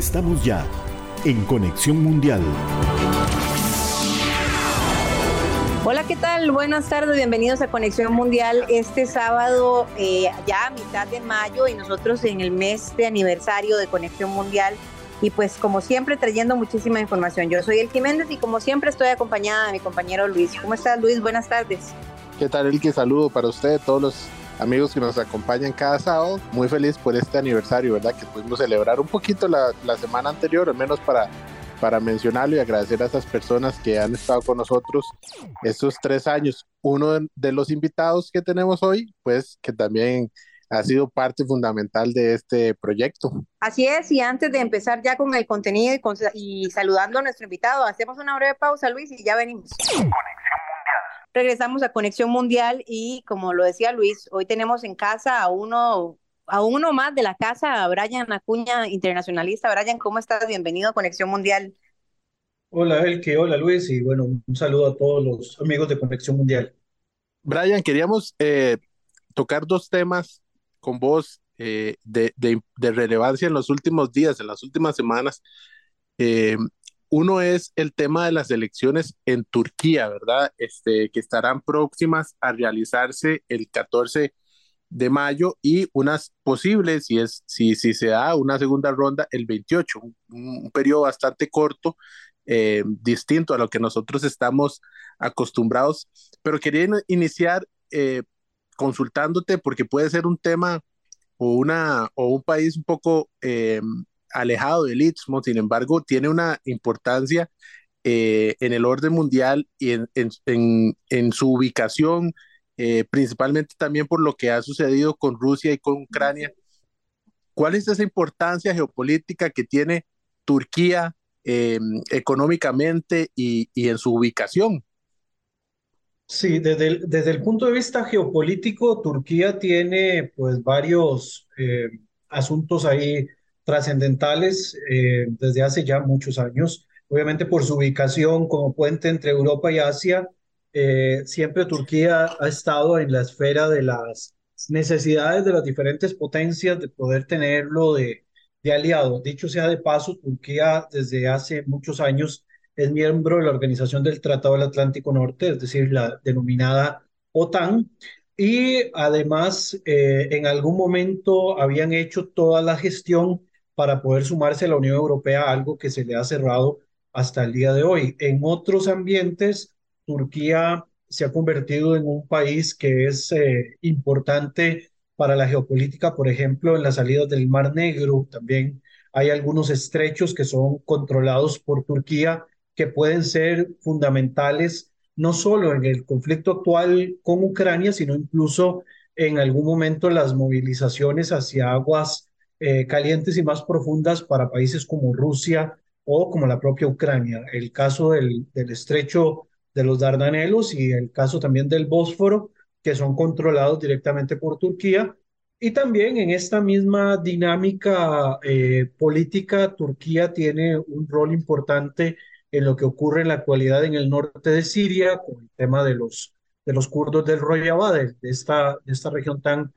Estamos ya en Conexión Mundial. Hola, ¿qué tal? Buenas tardes, bienvenidos a Conexión Mundial. Este sábado, eh, ya a mitad de mayo, y nosotros en el mes de aniversario de Conexión Mundial. Y pues, como siempre, trayendo muchísima información. Yo soy El Méndez y, como siempre, estoy acompañada de mi compañero Luis. ¿Cómo estás, Luis? Buenas tardes. ¿Qué tal, Elke? Saludo para usted, todos los amigos que nos acompañan cada sábado. Muy feliz por este aniversario, ¿verdad? Que pudimos celebrar un poquito la, la semana anterior, al menos para, para mencionarlo y agradecer a esas personas que han estado con nosotros estos tres años. Uno de los invitados que tenemos hoy, pues que también ha sido parte fundamental de este proyecto. Así es, y antes de empezar ya con el contenido y, y saludando a nuestro invitado, hacemos una breve pausa, Luis, y ya venimos. Regresamos a Conexión Mundial y como lo decía Luis, hoy tenemos en casa a uno, a uno más de la casa, a Brian Acuña, internacionalista. Brian, ¿cómo estás? Bienvenido a Conexión Mundial. Hola Elke, hola Luis y bueno, un saludo a todos los amigos de Conexión Mundial. Brian, queríamos eh, tocar dos temas con vos eh, de, de, de, relevancia en los últimos días, en las últimas semanas. Eh, uno es el tema de las elecciones en Turquía, ¿verdad? Este, que estarán próximas a realizarse el 14 de mayo y unas posibles, si, es, si, si se da una segunda ronda, el 28, un, un periodo bastante corto, eh, distinto a lo que nosotros estamos acostumbrados. Pero quería iniciar eh, consultándote porque puede ser un tema o, una, o un país un poco eh, alejado del Istmo, sin embargo, tiene una importancia eh, en el orden mundial y en, en, en, en su ubicación, eh, principalmente también por lo que ha sucedido con Rusia y con Ucrania. ¿Cuál es esa importancia geopolítica que tiene Turquía eh, económicamente y, y, en su ubicación? Sí, desde el, desde el punto de vista geopolítico, Turquía tiene pues varios eh, asuntos ahí trascendentales eh, desde hace ya muchos años. Obviamente por su ubicación como puente entre Europa y Asia, eh, siempre Turquía ha estado en la esfera de las necesidades de las diferentes potencias de poder tenerlo de, de aliado. Dicho sea de paso, Turquía desde hace muchos años es miembro de la Organización del Tratado del Atlántico Norte, es decir, la denominada OTAN, y además eh, en algún momento habían hecho toda la gestión para poder sumarse a la Unión Europea, algo que se le ha cerrado hasta el día de hoy. En otros ambientes, Turquía se ha convertido en un país que es eh, importante para la geopolítica, por ejemplo, en las salidas del Mar Negro. También hay algunos estrechos que son controlados por Turquía que pueden ser fundamentales no solo en el conflicto actual con Ucrania, sino incluso en algún momento las movilizaciones hacia aguas eh, calientes y más profundas para países como Rusia o como la propia Ucrania. El caso del, del estrecho de los Dardanelos y el caso también del Bósforo, que son controlados directamente por Turquía. Y también en esta misma dinámica eh, política, Turquía tiene un rol importante en lo que ocurre en la actualidad en el norte de Siria, con el tema de los, de los kurdos del Rojava, de, de, esta, de esta región tan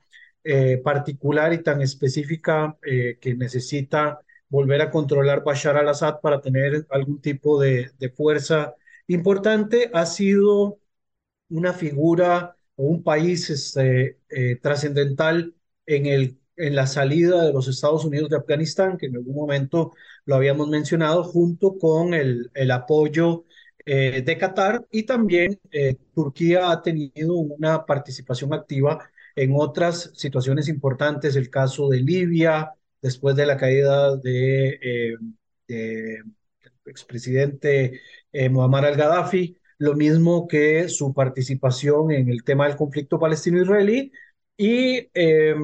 eh, particular y tan específica eh, que necesita volver a controlar Bashar al-Assad para tener algún tipo de, de, fuerza importante, ha sido una figura o un país este, eh, trascendental en, el, en la salida de los Estados Unidos de Afganistán, que en algún momento lo habíamos mencionado, junto con el, el apoyo de Qatar y también Turquía ha tenido una participación activa en otras situaciones importantes, el caso de Libia, después de la caída de, eh, de expresidente eh, Muammar al-Gaddafi, lo mismo que su participación en el tema del conflicto palestino-israelí y eh,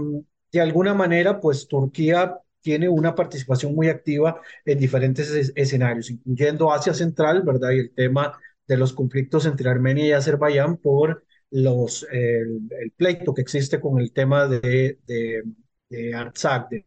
de alguna manera, pues Turquía tiene una participación muy activa en diferentes es escenarios, incluyendo Asia Central, ¿verdad? Y el tema de los conflictos entre Armenia y Azerbaiyán por los, el, pleito que existe con el tema de, de, de Artsakh, de,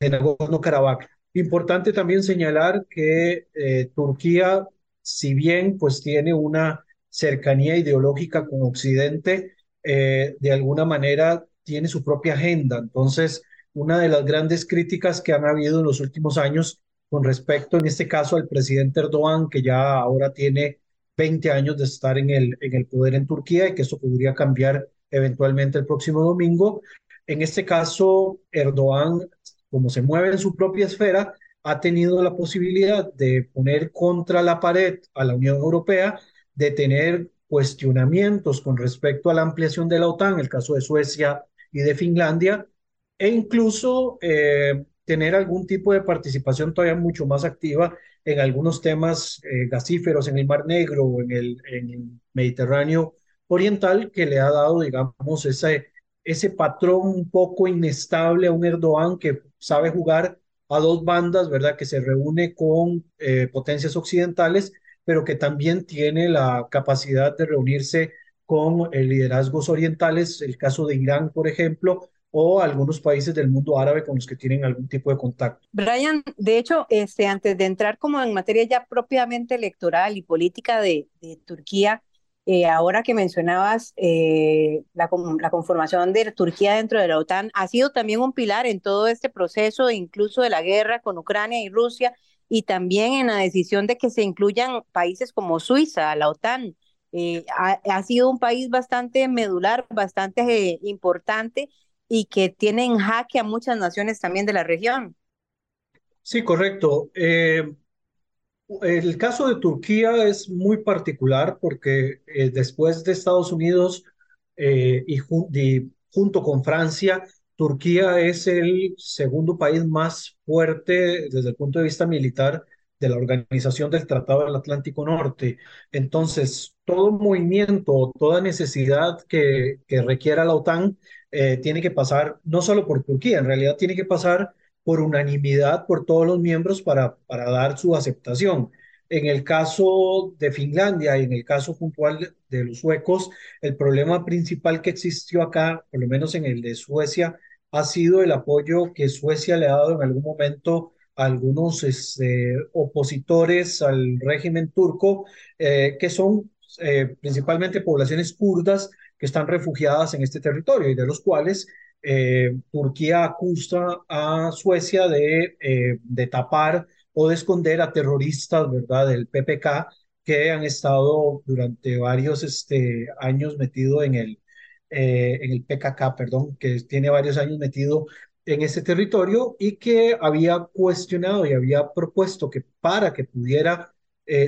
de Nagorno-Karabaj. Importante también señalar que eh, Turquía, si bien pues tiene una cercanía ideológica con Occidente, eh, de alguna manera tiene su propia agenda. Entonces, una de las grandes críticas que han habido en los últimos años con respecto, en este caso, al presidente Erdogan, que ya ahora tiene 20 años de estar en el, en el poder en Turquía y que eso podría cambiar eventualmente el próximo domingo. En este caso, Erdogan, como se mueve en su propia esfera, ha tenido la posibilidad de poner contra la pared a la Unión Europea, de tener cuestionamientos con respecto a la ampliación de la OTAN, el caso de Suecia y de Finlandia, e incluso eh, tener algún tipo de participación todavía mucho más activa en algunos temas eh, gasíferos en el Mar Negro o en el, Mediterráneo Oriental, que le ha dado, digamos, ese, ese patrón un poco inestable a un Erdogan que sabe jugar a dos bandas, ¿verdad? Que se reúne con eh, potencias occidentales, pero que también tiene la capacidad de reunirse con eh, liderazgos orientales, el caso de Irán, por ejemplo, o algunos países del mundo árabe con los que tienen algún tipo de contacto. Brian, de hecho, este, antes de entrar como en materia ya propiamente electoral y política de, de Turquía, eh, ahora que mencionabas eh, la, la, conformación de Turquía dentro de la OTAN, ha sido también un pilar en todo este proceso, incluso de la guerra con Ucrania y Rusia, y también en la decisión de que se incluyan países como Suiza a la OTAN. Eh, ha, ha, sido un país bastante medular, bastante importante y que tiene en jaque a muchas naciones también de la región. Sí, correcto. El caso de Turquía es muy particular porque eh, después de Estados Unidos eh, y, junto con Francia, Turquía es el segundo país más fuerte desde el punto de vista militar de la Organización del Tratado del Atlántico Norte. Entonces, todo movimiento, toda necesidad que, que requiera la OTAN eh, tiene que pasar no solo por Turquía, en realidad tiene que pasar por unanimidad por todos los miembros para, para dar su aceptación. En el caso de Finlandia y en el caso puntual de los suecos, el problema principal que existió acá, por lo menos en el de Suecia, ha sido el apoyo que Suecia le ha dado en algún momento a algunos este, opositores al régimen turco, eh, que son eh, principalmente poblaciones kurdas que están refugiadas en este territorio y de los cuales eh, Turquía acusa a Suecia de, eh, de tapar o de esconder a terroristas, ¿verdad?, del PPK que han estado durante varios este, años metido en el, eh, en el PKK, perdón, que tiene varios años metido en ese territorio y que había cuestionado y había propuesto que para que pudiera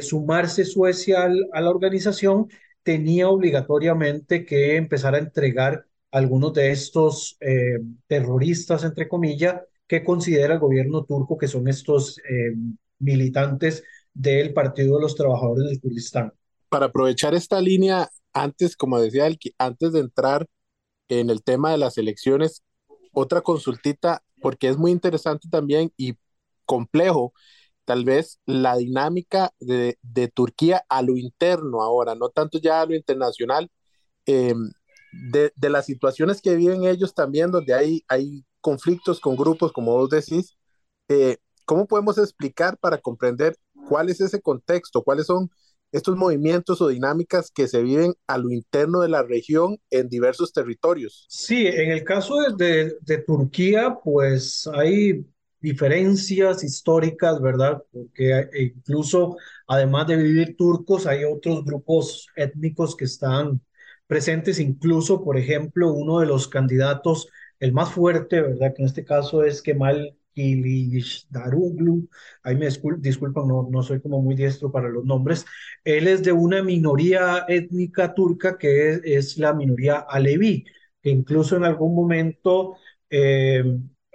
sumarse Suecia a la organización, tenía obligatoriamente que empezar a entregar algunos de estos eh, terroristas, entre comillas, que considera el gobierno turco que son estos eh, militantes del Partido de los Trabajadores del Kurdistán. Para aprovechar esta línea, antes, como decía, antes de entrar en el tema de las elecciones, otra consultita, porque es muy interesante también y complejo, tal vez la dinámica de, de Turquía a lo interno ahora, no tanto ya a lo internacional. Eh, de, de, las situaciones que viven ellos también, donde hay, hay conflictos con grupos, como vos decís, eh, ¿cómo podemos explicar para comprender cuál es ese contexto, cuáles son estos movimientos o dinámicas que se viven a lo interno de la región en diversos territorios? Sí, en el caso de, de Turquía, pues hay diferencias históricas, ¿verdad? Porque incluso, además de vivir turcos, hay otros grupos étnicos que están presentes, incluso, por ejemplo, uno de los candidatos, el más fuerte, ¿verdad? Que en este caso es Kemal Daruglu, ahí me disculpan, no, no soy como muy diestro para los nombres, él es de una minoría étnica turca que es, la minoría aleví, que incluso en algún momento eh,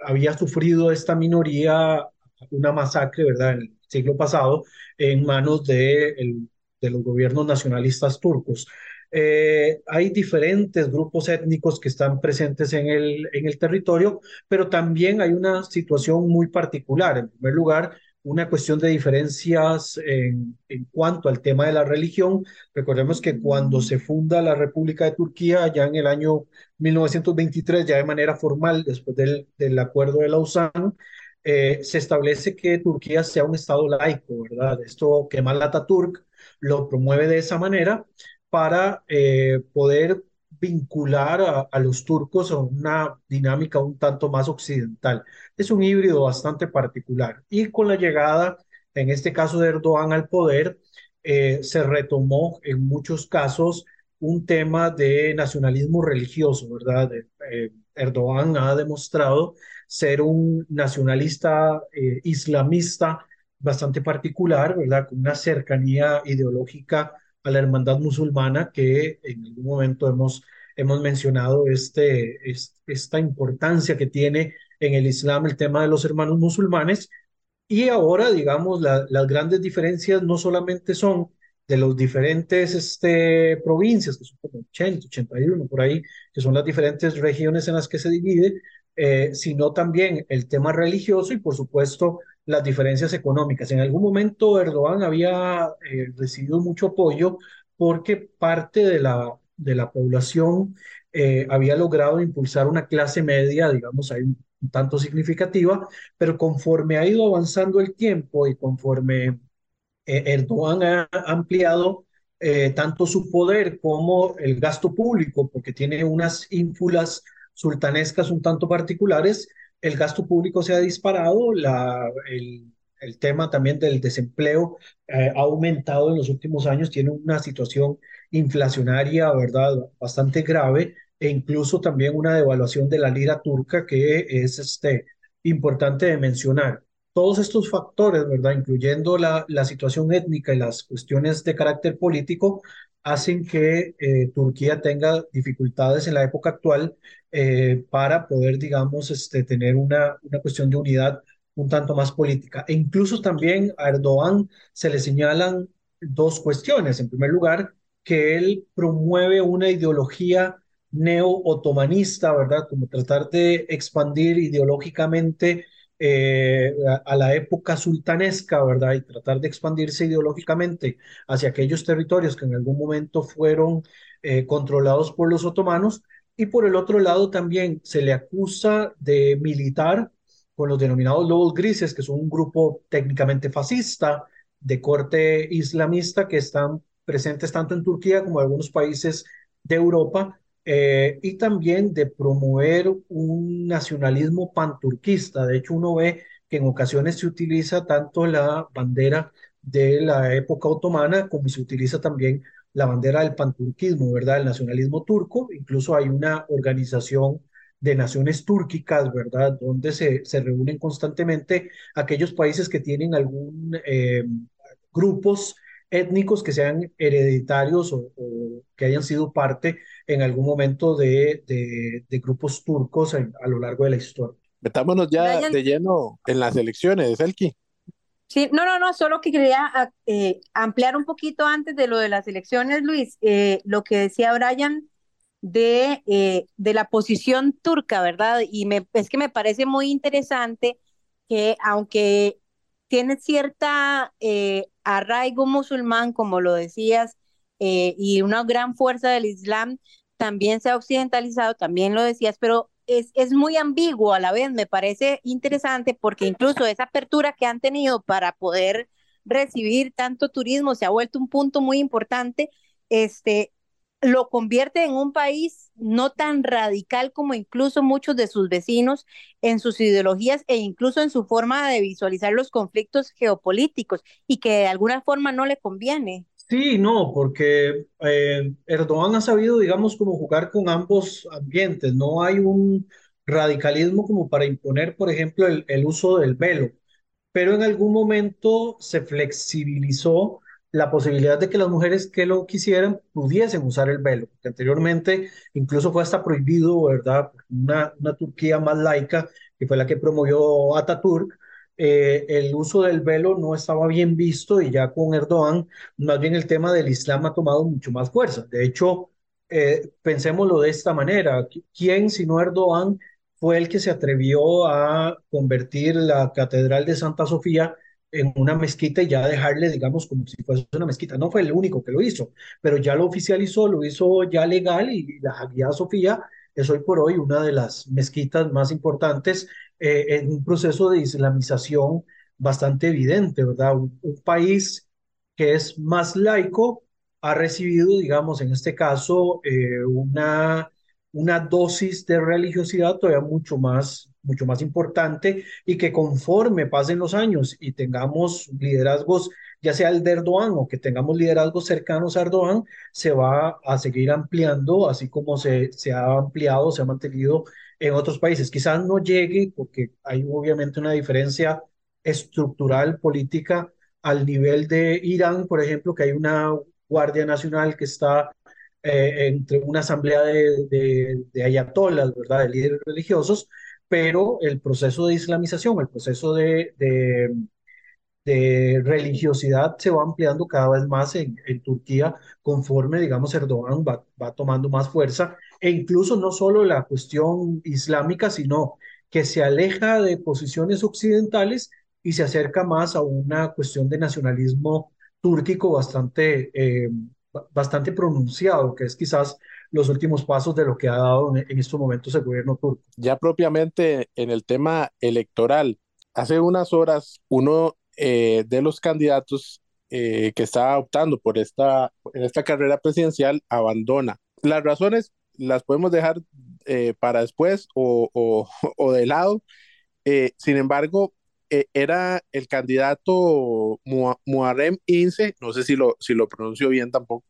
había sufrido esta minoría una masacre, ¿verdad?, en el siglo pasado, en manos de, el, de los gobiernos nacionalistas turcos. Eh, hay diferentes grupos étnicos que están presentes en el, en el territorio, pero también hay una situación muy particular. En primer lugar, una cuestión de diferencias en, en, cuanto al tema de la religión. Recordemos que cuando se funda la República de Turquía, ya en el año 1923, ya de manera formal, después del, del acuerdo de Lausanne, eh, se establece que Turquía sea un Estado laico, ¿verdad? Esto Kemal Atatürk lo promueve de esa manera para eh, poder vincular a, los turcos a una dinámica un tanto más occidental. Es un híbrido bastante particular. Y con la llegada, en este caso de Erdogan al poder, eh, se retomó en muchos casos un tema de nacionalismo religioso, ¿verdad? Eh, Erdogan ha demostrado ser un nacionalista eh, islamista bastante particular, ¿verdad? Con una cercanía ideológica a la hermandad musulmana que en algún momento hemos, hemos mencionado este, esta importancia que tiene en el Islam el tema de los hermanos musulmanes. Y ahora, digamos, las grandes diferencias no solamente son de los diferentes este, provincias, que son como 80, 81 por ahí, que son las diferentes regiones en las que se divide, eh, sino también el tema religioso y, por supuesto, las diferencias económicas. En algún momento Erdogan había eh, recibido mucho apoyo porque parte de la, de la población eh, había logrado impulsar una clase media, digamos, ahí un, tanto significativa, pero conforme ha ido avanzando el tiempo y conforme eh, Erdogan ha ampliado tanto su poder como el gasto público, porque tiene unas ínfulas sultanescas un tanto particulares, el gasto público se ha disparado, la, el, el tema también del desempleo eh, ha aumentado en los últimos años, tiene una situación inflacionaria, ¿verdad?, bastante grave e incluso también una devaluación de la lira turca que es este, importante de mencionar. Todos estos factores, ¿verdad?, incluyendo la, la situación étnica y las cuestiones de carácter político, hacen que eh, Turquía tenga dificultades en la época actual eh, para poder, digamos, este, tener una, una cuestión de unidad un tanto más política. E incluso también a Erdogan se le señalan dos cuestiones. En primer lugar, que él promueve una ideología neo-otomanista, ¿verdad? Como tratar de expandir ideológicamente eh, a, la época sultanesca, ¿verdad? Y tratar de expandirse ideológicamente hacia aquellos territorios que en algún momento fueron eh, controlados por los otomanos. Y por el otro lado también se le acusa de militar con los denominados lobos grises, que son un grupo técnicamente fascista de corte islamista que están presentes tanto en Turquía como en algunos países de Europa eh, y también de promover un nacionalismo panturquista. De hecho, uno ve que en ocasiones se utiliza tanto la bandera de la época otomana como se utiliza también la bandera del panturquismo, ¿verdad? El nacionalismo turco. Incluso hay una organización de naciones túrquicas, ¿verdad? Donde se, se reúnen constantemente aquellos países que tienen algún eh, grupos étnicos que sean hereditarios o, que hayan sido parte en algún momento de, de, grupos turcos a lo largo de la historia. Metámonos ya de lleno en las elecciones, Elki. Sí, no, no, no, solo que quería ah, eh, ampliar un poquito antes de lo de las elecciones, Luis, eh, lo que decía Brian de, eh, de la posición turca, ¿verdad? Y me, es que me parece muy interesante que aunque tiene cierta arraigo musulmán, como lo decías, eh, y una gran fuerza del Islam también se ha occidentalizado, también lo decías, pero es, es muy ambiguo a la vez, me parece interesante porque incluso esa apertura que han tenido para poder recibir tanto turismo se ha vuelto un punto muy importante, este, lo convierte en un país no tan radical como incluso muchos de sus vecinos en sus ideologías e incluso en su forma de visualizar los conflictos geopolíticos y que de alguna forma no le conviene. Sí, no, porque eh, Erdogan ha sabido, digamos, como jugar con ambos ambientes. No hay un radicalismo como para imponer, por ejemplo, el, uso del velo, pero en algún momento se flexibilizó la posibilidad de que las mujeres que lo quisieran pudiesen usar el velo, que anteriormente incluso fue hasta prohibido, ¿verdad? Una, una Turquía más laica, que fue la que promovió Ataturk, eh, el uso del velo no estaba bien visto y ya con Erdogan, más bien el tema del Islam ha tomado mucho más fuerza. De hecho, eh, pensémoslo de esta manera, ¿quién sino Erdogan fue el que se atrevió a convertir la Catedral de Santa Sofía en una mezquita y ya dejarle, digamos, como si fuese una mezquita. No fue el único que lo hizo, pero ya lo oficializó, lo hizo ya legal y la Hagia Sofía es hoy por hoy una de las mezquitas más importantes eh, en un proceso de islamización bastante evidente, ¿verdad? Un, país que es más laico ha recibido, digamos, en este caso, eh, una, una dosis de religiosidad todavía mucho más, mucho más importante y que conforme pasen los años y tengamos liderazgos, ya sea el de Erdogan o que tengamos liderazgos cercanos a Erdogan, se va a seguir ampliando, así como se, se ha ampliado, se ha mantenido en otros países. Quizás no llegue, porque hay obviamente una diferencia estructural política al nivel de Irán, por ejemplo, que hay una Guardia Nacional que está eh, entre una asamblea de, de, de, ayatolas, ¿verdad?, de líderes religiosos, pero el proceso de islamización, el proceso de, de, de religiosidad se va ampliando cada vez más en, en Turquía conforme, digamos, Erdogan va, va, tomando más fuerza e incluso no solo la cuestión islámica, sino que se aleja de posiciones occidentales y se acerca más a una cuestión de nacionalismo túrquico bastante, eh, bastante pronunciado, que es quizás los últimos pasos de lo que ha dado en, en estos momentos el gobierno turco. Ya propiamente en el tema electoral, hace unas horas uno eh, de los candidatos eh, que estaba optando por esta, en esta carrera presidencial abandona. Las razones las podemos dejar eh, para después o, o, o, de lado. sin embargo, era el candidato Muharrem Ince, no sé si lo, si lo pronuncio bien tampoco,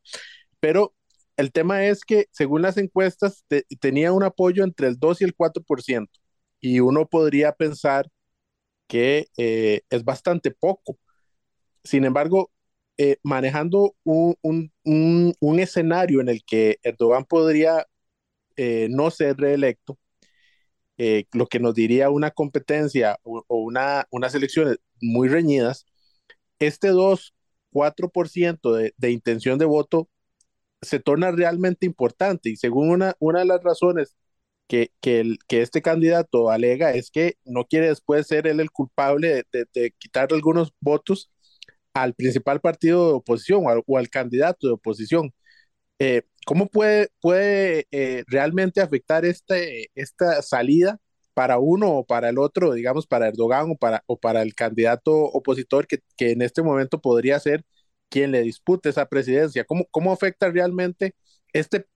pero el tema es que según las encuestas te, tenía un apoyo entre el 2 y el 4%, y uno podría pensar que eh, es bastante poco. Sin embargo, eh, manejando un, un, un, escenario en el que Erdogan podría eh, no ser reelecto, lo que nos diría una competencia o, o una, unas elecciones muy reñidas, este 2, 4% de, de intención de voto se torna realmente importante y según una, una de las razones que, que, el, que este candidato alega es que no quiere después ser él el culpable de, de, de algunos votos al principal partido de oposición o al, o al candidato de oposición. Eh, ¿Cómo puede, puede eh, realmente afectar este, esta salida para uno o para el otro, digamos, para Erdogan o para, o para el candidato opositor que, que en este momento podría ser quien le dispute esa presidencia? ¿Cómo, cómo afecta realmente este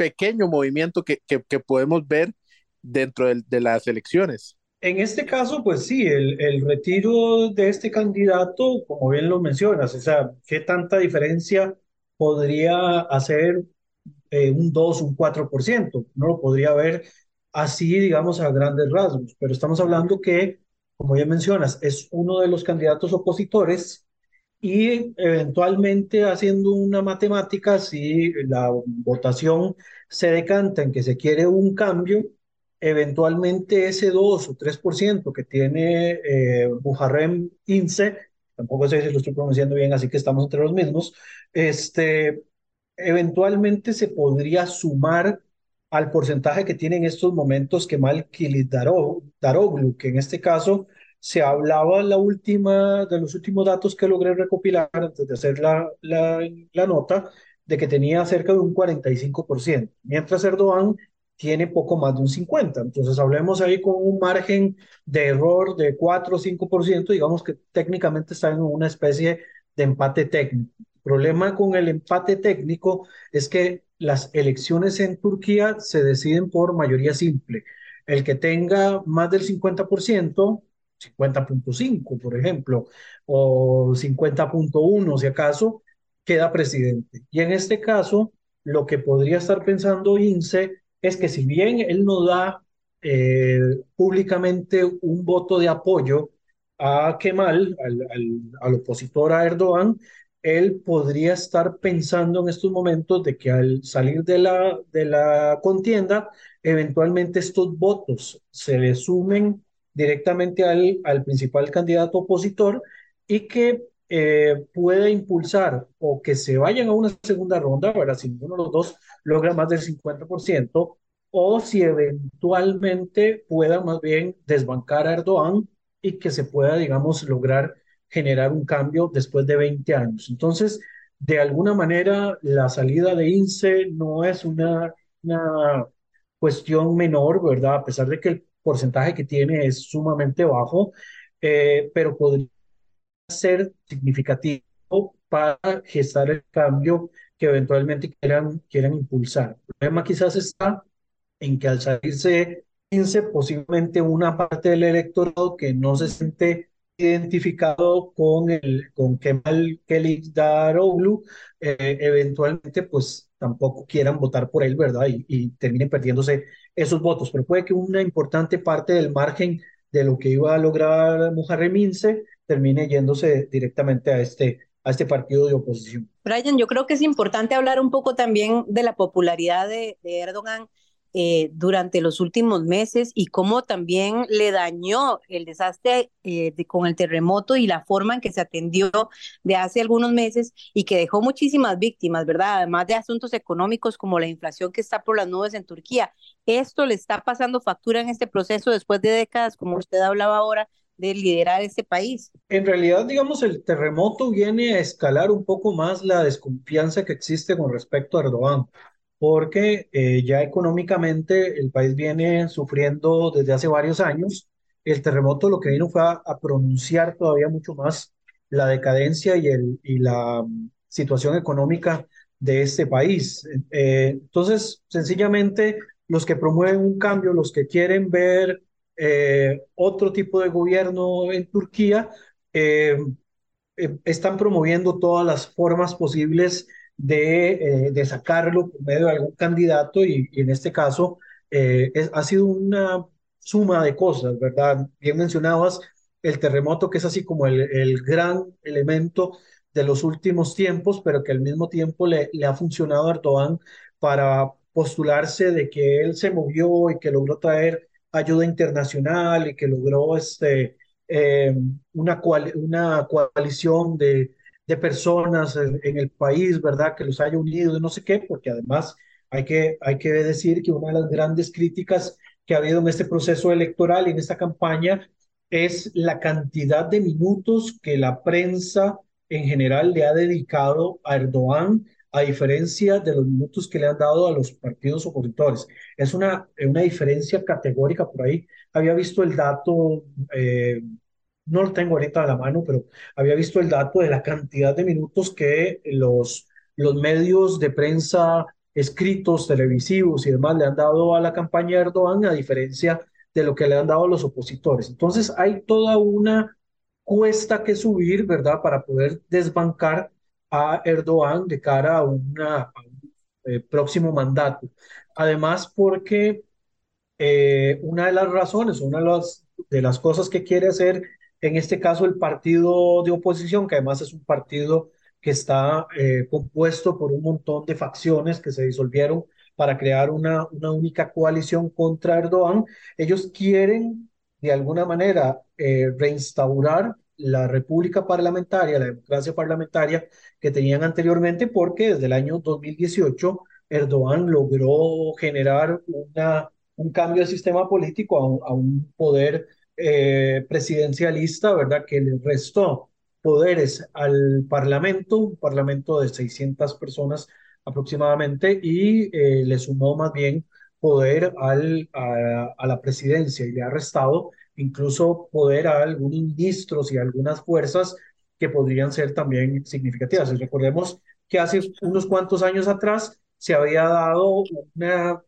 pequeño movimiento que, que, que podemos ver dentro de, de, las elecciones. En este caso, pues sí, el, el, retiro de este candidato, como bien lo mencionas, o sea, ¿qué tanta diferencia podría hacer eh, un 2, un 4%? No lo podría ver así, digamos, a grandes rasgos, pero estamos hablando que, como ya mencionas, es uno de los candidatos opositores y eventualmente haciendo una matemática, si la votación se decanta en que se quiere un cambio, eventualmente ese 2 o 3% que tiene eh, Bujarrem Ince, tampoco sé si lo estoy pronunciando bien, así que estamos entre los mismos, este, eventualmente se podría sumar al porcentaje que tiene en estos momentos Kemal Daroglu, que en este caso se hablaba la última, de los últimos datos que logré recopilar antes de hacer la, la, la nota, de que tenía cerca de un 45%, mientras Erdogan tiene poco más de un 50%. Entonces hablemos ahí con un margen de error de 4 o 5%, digamos que técnicamente está en una especie de empate técnico. El problema con el empate técnico es que las elecciones en Turquía se deciden por mayoría simple. El que tenga más del 50%, 50.5, por ejemplo, o 50.1 si acaso, queda presidente. Y en este caso, lo que podría estar pensando INSE es que si bien él no da eh, públicamente un voto de apoyo a Kemal, al, al, opositor a Erdogan, él podría estar pensando en estos momentos de que al salir de la, de la contienda, eventualmente estos votos se le sumen directamente al, al principal candidato opositor y que eh, puede impulsar o que se vayan a una segunda ronda, ¿verdad? si ninguno de los dos logra más del 50%, o si eventualmente pueda más bien desbancar a Erdogan y que se pueda, digamos, lograr generar un cambio después de 20 años. Entonces, de alguna manera, la salida de INSE no es una, una cuestión menor, ¿verdad? A pesar de que el porcentaje que tiene es sumamente bajo, eh, pero podría ser significativo para gestar el cambio que eventualmente quieran, quieran impulsar. El problema quizás está en que al salirse 15, posiblemente una parte del electorado que no se siente identificado con, el, con Kemal Kılıçdaroğlu, eh, eventualmente pues tampoco quieran votar por él, ¿verdad? Y, y terminen perdiéndose esos votos. Pero puede que una importante parte del margen de lo que iba a lograr Muharrem Ince termine yéndose directamente a este, a este partido de oposición. Brian, yo creo que es importante hablar un poco también de la popularidad de, de Erdogan eh, durante los últimos meses y cómo también le dañó el desastre eh, con el terremoto y la forma en que se atendió de hace algunos meses y que dejó muchísimas víctimas, ¿verdad? Además de asuntos económicos como la inflación que está por las nubes en Turquía. Esto le está pasando factura en este proceso después de décadas, como usted hablaba ahora, de liderar este país. En realidad, digamos, el terremoto viene a escalar un poco más la desconfianza que existe con respecto a Erdogan porque eh, ya económicamente el país viene sufriendo desde hace varios años. El terremoto lo que vino fue a, pronunciar todavía mucho más la decadencia y, el, y la mm, situación económica de este país. Eh, entonces, sencillamente, los que promueven un cambio, los que quieren ver eh, otro tipo de gobierno en Turquía, están promoviendo todas las formas posibles de, eh, de sacarlo por medio de algún candidato y, en este caso eh, ha sido una suma de cosas, ¿verdad? Bien mencionabas el terremoto que es así como el, el gran elemento de los últimos tiempos, pero que al mismo tiempo le, le ha funcionado a Erdogan para postularse de que él se movió y que logró traer ayuda internacional y que logró este, eh, una, una coalición de, de personas en, el país, ¿verdad? Que los haya unido y no sé qué, porque además hay que, hay que decir que una de las grandes críticas que ha habido en este proceso electoral y en esta campaña es la cantidad de minutos que la prensa en general le ha dedicado a Erdogan, a diferencia de los minutos que le han dado a los partidos opositores. Es una, una diferencia categórica por ahí. Había visto el dato eh, no lo tengo ahorita a la mano, pero había visto el dato de la cantidad de minutos que los, los medios de prensa escritos, televisivos y demás le han dado a la campaña de Erdogan, a diferencia de lo que le han dado a los opositores. Entonces hay toda una cuesta que subir, ¿verdad?, para poder desbancar a Erdogan de cara a, una, un eh, próximo mandato. Además, porque eh, una de las razones, una de las, de las cosas que quiere hacer en este caso el partido de oposición, que además es un partido que está eh, compuesto por un montón de facciones que se disolvieron para crear una, una única coalición contra Erdogan, ellos quieren de alguna manera eh, reinstaurar la república parlamentaria, la democracia parlamentaria que tenían anteriormente, porque desde el año 2018 Erdogan logró generar una, un cambio de sistema político a un poder eh, presidencialista, ¿verdad? Que le restó poderes al Parlamento, un Parlamento de 600 personas aproximadamente, y eh, le sumó más bien poder al, a, la presidencia y le ha restado incluso poder a algunos ministros y algunas fuerzas que podrían ser también significativas. recordemos que hace unos cuantos años atrás se había dado una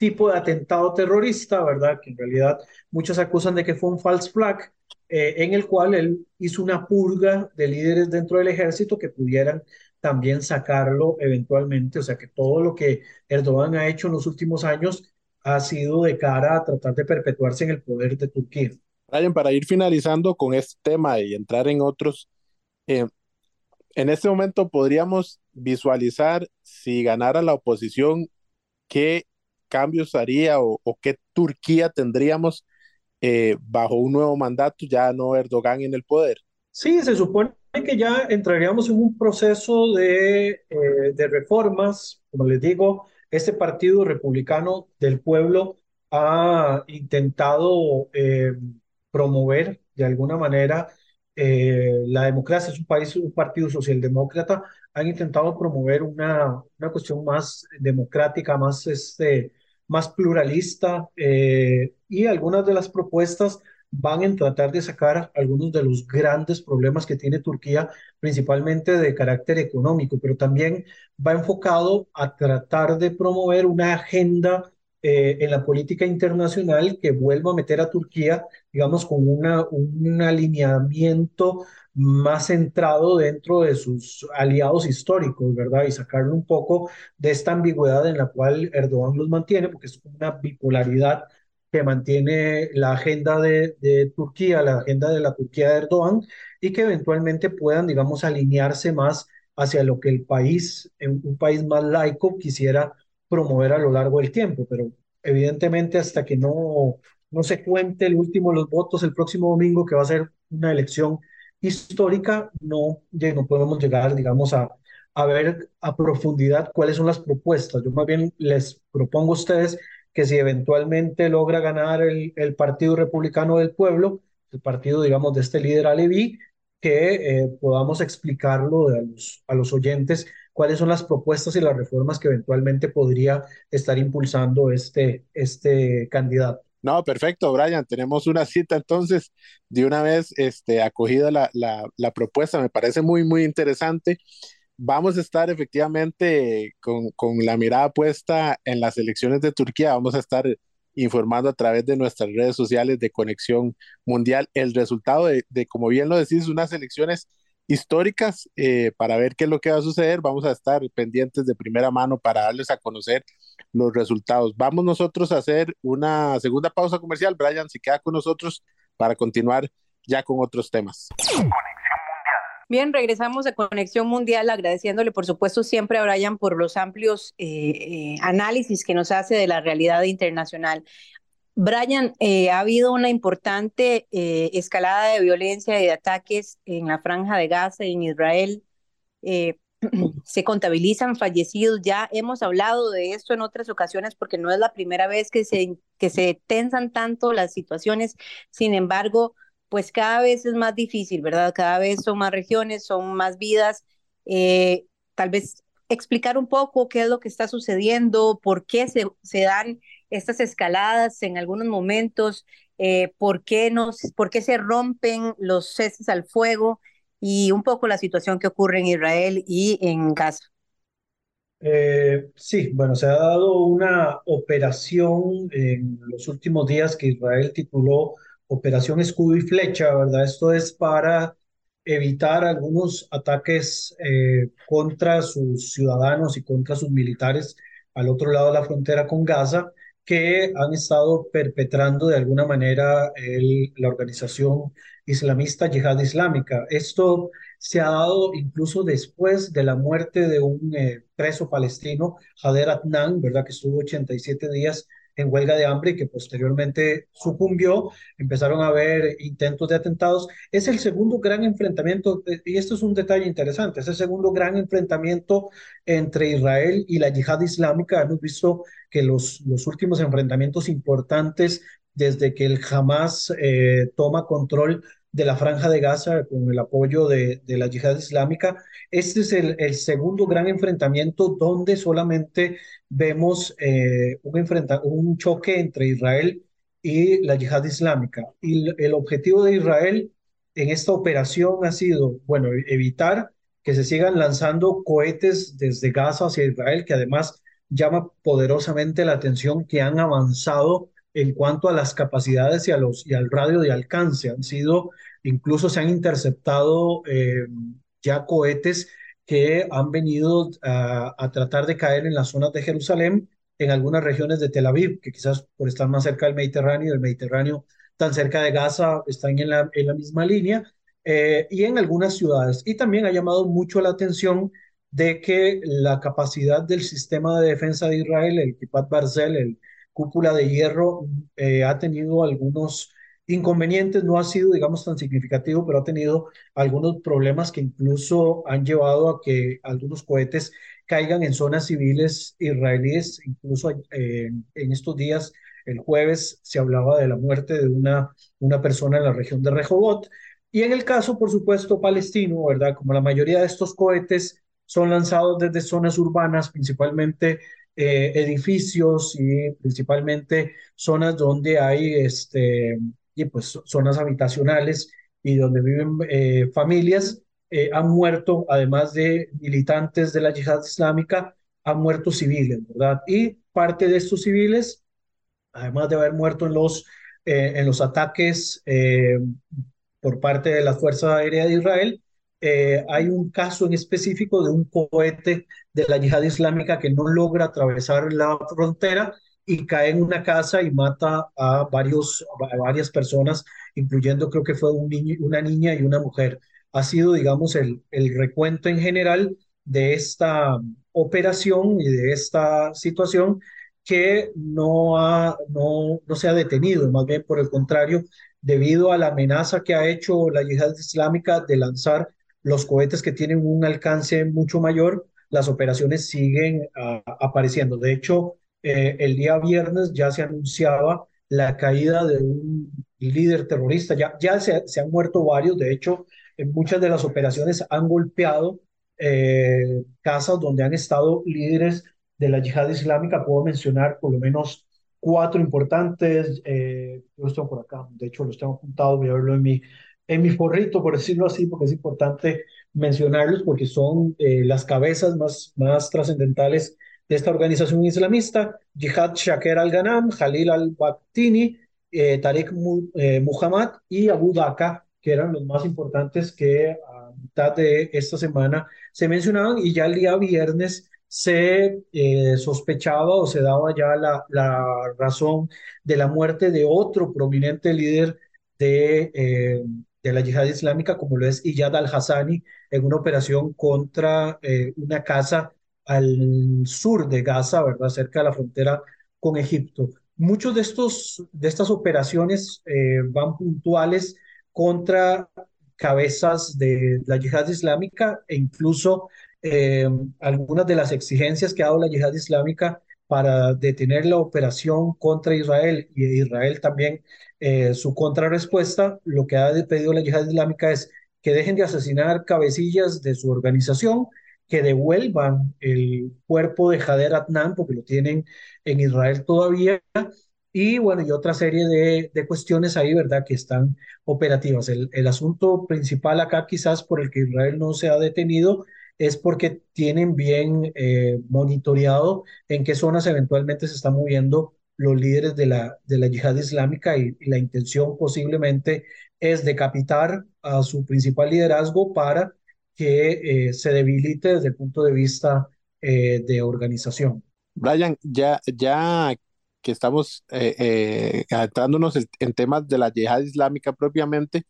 tipo de atentado terrorista, ¿verdad? Que en realidad muchos acusan de que fue un false flag, eh, en el cual él hizo una purga de líderes dentro del ejército que pudieran también sacarlo eventualmente. O sea que todo lo que Erdogan ha hecho en los últimos años ha sido de cara a tratar de perpetuarse en el poder de Turquía. Brian, para ir finalizando con este tema y entrar en otros, eh, en este momento podríamos visualizar si ganara la oposición, qué cambios haría o, qué Turquía tendríamos eh, bajo un nuevo mandato, ya no Erdogan en el poder? Sí, se supone que ya entraríamos en un proceso de, eh, de reformas. Como les digo, este Partido Republicano del Pueblo ha intentado eh, promover de alguna manera la democracia. Es un país, un partido socialdemócrata. Han intentado promover una, una cuestión más democrática, más este, más pluralista eh, y algunas de las propuestas van en tratar de sacar algunos de los grandes problemas que tiene Turquía, principalmente de carácter económico, pero también va enfocado a tratar de promover una agenda eh, en la política internacional que vuelva a meter a Turquía, digamos, con una, un alineamiento más centrado dentro de sus aliados históricos, ¿verdad? Y sacarle un poco de esta ambigüedad en la cual Erdogan los mantiene, porque es una bipolaridad que mantiene la agenda de, de, Turquía, la agenda de la Turquía de Erdogan, y que eventualmente puedan, digamos, alinearse más hacia lo que el país, un país más laico, quisiera promover a lo largo del tiempo. Pero evidentemente hasta que no, no se cuente el último los votos el próximo domingo, que va a ser una elección histórica, no, no podemos llegar, digamos, a, a ver a profundidad cuáles son las propuestas. Yo más bien les propongo a ustedes que si eventualmente logra ganar el, el Partido Republicano del Pueblo, el partido, digamos, de este líder Alevi, que eh, podamos explicarlo a los, a los oyentes cuáles son las propuestas y las reformas que eventualmente podría estar impulsando este, este candidato. No, perfecto, Brian. Tenemos una cita entonces de una vez este, acogida la, la, la propuesta. Me parece muy, muy interesante vamos a estar efectivamente con, con, la mirada puesta en las elecciones de Turquía. Vamos a estar informando a través de nuestras redes sociales de Conexión Mundial el resultado de, de como bien lo decís, unas elecciones históricas eh, para ver qué es lo que va a suceder. Vamos a estar pendientes de primera mano para darles a conocer los resultados. Vamos nosotros a hacer una segunda pausa comercial. Brian, si queda con nosotros para continuar ya con otros temas. Bien, regresamos a Conexión Mundial agradeciéndole, por supuesto, siempre a Brian por los amplios eh, eh, análisis que nos hace de la realidad internacional. Brian, eh, ha habido una importante escalada de violencia y de ataques en la franja de Gaza y en Israel. se contabilizan fallecidos. Ya hemos hablado de esto en otras ocasiones porque no es la primera vez que se, que se tensan tanto las situaciones. Sin embargo, pues cada vez es más difícil, ¿verdad? Cada vez son más regiones, son más vidas. Eh, tal vez explicar un poco qué es lo que está sucediendo, por qué se, se dan estas escaladas en algunos momentos, eh, por, qué nos, por qué se rompen los ceses al fuego y un poco la situación que ocurre en Israel y en Gaza. Eh, sí, bueno, se ha dado una operación en los últimos días que Israel tituló Operación Escudo y Flecha, ¿verdad? Esto es para evitar algunos ataques eh, contra sus ciudadanos y contra sus militares al otro lado de la frontera con Gaza, que han estado perpetrando de alguna manera la organización islamista Yihad Islámica. Esto se ha dado incluso después de la muerte de un eh, preso palestino, Hader Adnan, ¿verdad? Que estuvo 87 días en huelga de hambre y que posteriormente sucumbió, empezaron a haber intentos de atentados. Es el segundo gran enfrentamiento, eh, y esto es un detalle interesante, es el segundo gran enfrentamiento entre Israel y la yihad islámica. Hemos visto que los, los últimos enfrentamientos importantes desde que el Hamas eh, toma control de la franja de Gaza con el apoyo de, de la yihad islámica. Este es el, el, segundo gran enfrentamiento donde solamente vemos eh, un, un choque entre Israel y la yihad islámica. Y el objetivo de Israel en esta operación ha sido, bueno, evitar que se sigan lanzando cohetes desde Gaza hacia Israel, que además llama poderosamente la atención que han avanzado en cuanto a las capacidades y, al radio de alcance. Han sido, incluso se han interceptado eh, ya cohetes que han venido a, tratar de caer en las zonas de Jerusalén, en algunas regiones de Tel Aviv, que quizás por estar más cerca del Mediterráneo, el Mediterráneo tan cerca de Gaza, están en la, en la misma línea, eh, y en algunas ciudades. Y también ha llamado mucho la atención de que la capacidad del sistema de defensa de Israel, el Kipat Barzel, el cúpula de hierro, eh, ha tenido algunos inconvenientes, no ha sido, digamos, tan significativo, pero ha tenido algunos problemas que incluso han llevado a que algunos cohetes caigan en zonas civiles israelíes. Incluso eh, en estos días, el jueves, se hablaba de la muerte de una, una persona en la región de Rehoboth. Y en el caso, por supuesto, palestino, ¿verdad? Como la mayoría de estos cohetes son lanzados desde zonas urbanas, principalmente eh, edificios y principalmente zonas donde hay este, y pues zonas habitacionales y donde viven eh, familias, eh, han muerto, además de militantes de la yihad islámica, han muerto civiles, ¿verdad? Y parte de estos civiles, además de haber muerto en los, en los ataques por parte de la Fuerza Aérea de Israel, hay un caso en específico de un cohete de la yihad islámica que no logra atravesar la frontera y cae en una casa y mata a, varios, a varias personas, incluyendo creo que fue un niño, una niña y una mujer. Ha sido, digamos, el, el recuento en general de esta operación y de esta situación que no, ha, no, no se ha detenido, más bien por el contrario, debido a la amenaza que ha hecho la yihad islámica de lanzar los cohetes que tienen un alcance mucho mayor, las operaciones siguen ah, apareciendo. De hecho, eh, el día viernes ya se anunciaba la caída de un líder terrorista. Ya, ya se, se han muerto varios, de hecho, en muchas de las operaciones han golpeado eh, casas donde han estado líderes de la yihad islámica. Puedo mencionar por lo menos cuatro importantes. Eh, yo los tengo por acá, de hecho los tengo apuntados, voy a verlo en mi, en mi forrito, por decirlo así, porque es importante mencionarlos porque son eh, las cabezas más, más trascendentales de esta organización islamista, Jihad Shakir al-Ghanam, Khalil al-Baktini, eh, eh, Muhammad y Abu Dhaka, que eran los más importantes que a mitad de esta semana se mencionaban y ya el día viernes se eh, sospechaba o se daba ya la, la, razón de la muerte de otro prominente líder de, de la yihad islámica, como lo es Iyad al-Hassani, en una operación contra una casa al sur de Gaza, ¿verdad? Cerca de la frontera con Egipto. Muchos de, de estas operaciones eh, van puntuales contra cabezas de la yihad islámica e incluso eh, algunas de las exigencias que ha dado la yihad islámica para detener la operación contra Israel y Israel también eh, su contrarrespuesta, lo que ha pedido la yihad islámica es que dejen de asesinar cabecillas de su organización que devuelvan el cuerpo de Jader Adnan, porque lo tienen en Israel todavía, y bueno, y otra serie de, cuestiones ahí, ¿verdad?, que están operativas. El, asunto principal acá, quizás por el que Israel no se ha detenido, es porque tienen bien eh, monitoreado en qué zonas eventualmente se están moviendo los líderes de la, de la yihad islámica y, la intención posiblemente es decapitar a su principal liderazgo para que eh, se debilite desde el punto de vista eh, de organización. Brian, ya, ya que estamos eh, en temas de la yihad islámica propiamente,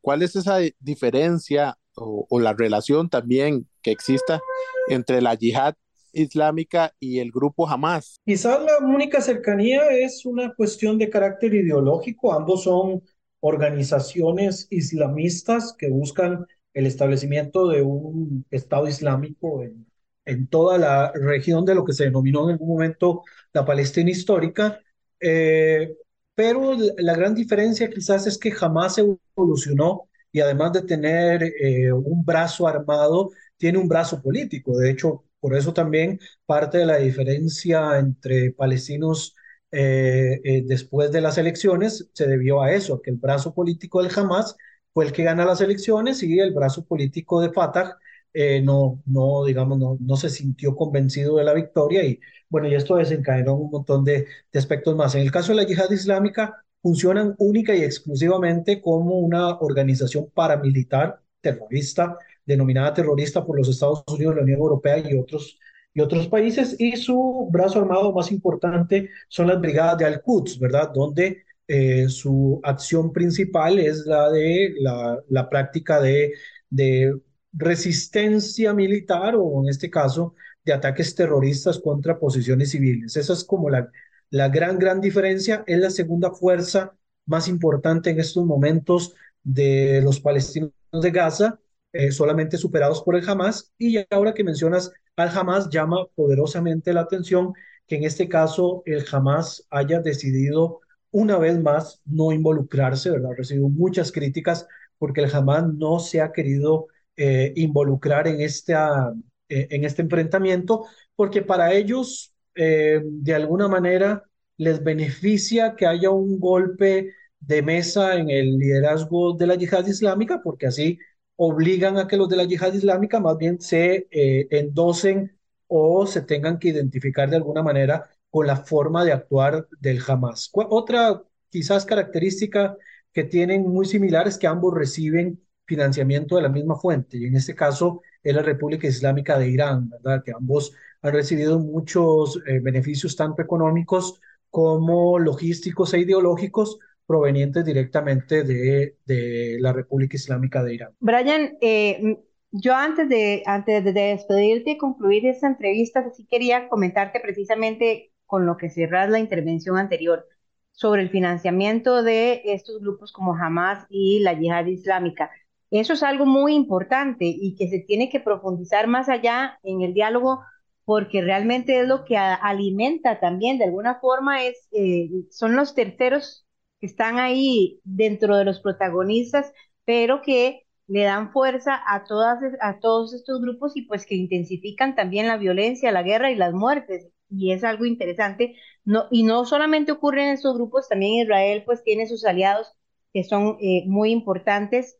¿cuál es esa diferencia o, la relación también que exista entre la yihad islámica y el grupo Hamas? Quizás la única cercanía es una cuestión de carácter ideológico. Ambos son organizaciones islamistas que buscan el establecimiento de un Estado Islámico en, en toda la región de lo que se denominó en algún momento la Palestina histórica. Eh, pero la gran diferencia quizás es que jamás evolucionó y además de tener eh, un brazo armado, tiene un brazo político. De hecho, por eso también parte de la diferencia entre palestinos eh, después de las elecciones se debió a eso, que el brazo político del Hamas fue el que gana las elecciones y el brazo político de Fatah eh, no, no, digamos, no, no se sintió convencido de la victoria y bueno, y esto desencadenó un montón de, de aspectos más. En el caso de la yihad islámica, funcionan única y exclusivamente como una organización paramilitar terrorista, denominada terrorista por los Estados Unidos, la Unión Europea y otros, y otros países, y su brazo armado más importante son las brigadas de Al-Quds, ¿verdad? Donde eh, su acción principal es la de la, la práctica de, de, resistencia militar o en este caso de ataques terroristas contra posiciones civiles. Esa es como la, la gran, gran diferencia. Es la segunda fuerza más importante en estos momentos de los palestinos de Gaza, eh, solamente superados por el Hamas. Y ahora que mencionas al Hamas, llama poderosamente la atención que en este caso el Hamas haya decidido una vez más no involucrarse, ¿verdad? Recibido muchas críticas porque el Hamas no se ha querido eh, involucrar en, esta, eh, en este enfrentamiento, porque para ellos, de alguna manera, les beneficia que haya un golpe de mesa en el liderazgo de la yihad islámica, porque así obligan a que los de la yihad islámica más bien se eh, endosen o se tengan que identificar de alguna manera con la forma de actuar del Hamas. Otra quizás característica que tienen muy similar es que ambos reciben financiamiento de la misma fuente, y en este caso es la República Islámica de Irán, ¿verdad? Que ambos han recibido muchos eh, beneficios tanto económicos como logísticos e ideológicos provenientes directamente de, de la República Islámica de Irán. Brian, eh, yo antes de, antes de despedirte y concluir esta entrevista, sí quería comentarte precisamente con lo que cerras la intervención anterior sobre el financiamiento de estos grupos como Hamas y la yihad islámica. Eso es algo muy importante y que se tiene que profundizar más allá en el diálogo porque realmente es lo que alimenta también, de alguna forma, es, eh, son los terceros que están ahí dentro de los protagonistas, pero que le dan fuerza a, todas, a todos estos grupos y pues que intensifican también la violencia, la guerra y las muertes. Y es algo interesante. No, y no solamente ocurre en estos grupos, también Israel pues tiene sus aliados que son eh, muy importantes.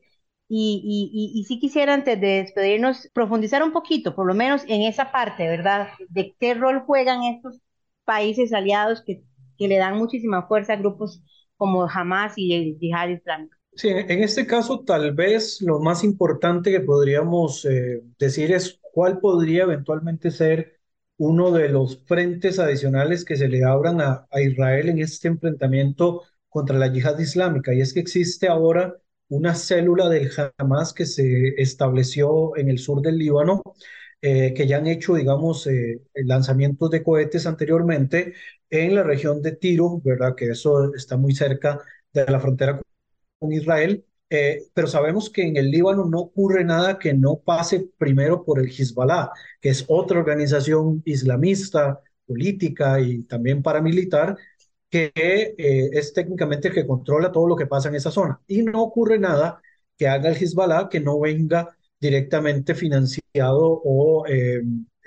Y, y, y, sí quisiera antes de despedirnos profundizar un poquito, por lo menos en esa parte, ¿verdad? De qué rol juegan estos países aliados que, que le dan muchísima fuerza a grupos como Hamas y el Yihad Islámico. Sí, en este caso tal vez lo más importante que podríamos eh, decir es cuál podría eventualmente ser uno de los frentes adicionales que se le abran a, Israel en este enfrentamiento contra la yihad islámica. Y es que existe ahora una célula del Hamas que se estableció en el sur del Líbano, eh, que ya han hecho, digamos, eh, lanzamientos de cohetes anteriormente en la región de Tiro, ¿verdad? Que eso está muy cerca de la frontera con Israel, eh, pero sabemos que en el Líbano no ocurre nada que no pase primero por el Hezbollah, que es otra organización islamista, política y también paramilitar, que eh, es técnicamente el que controla todo lo que pasa en esa zona. Y no ocurre nada que haga el Hezbollah que no venga directamente financiado o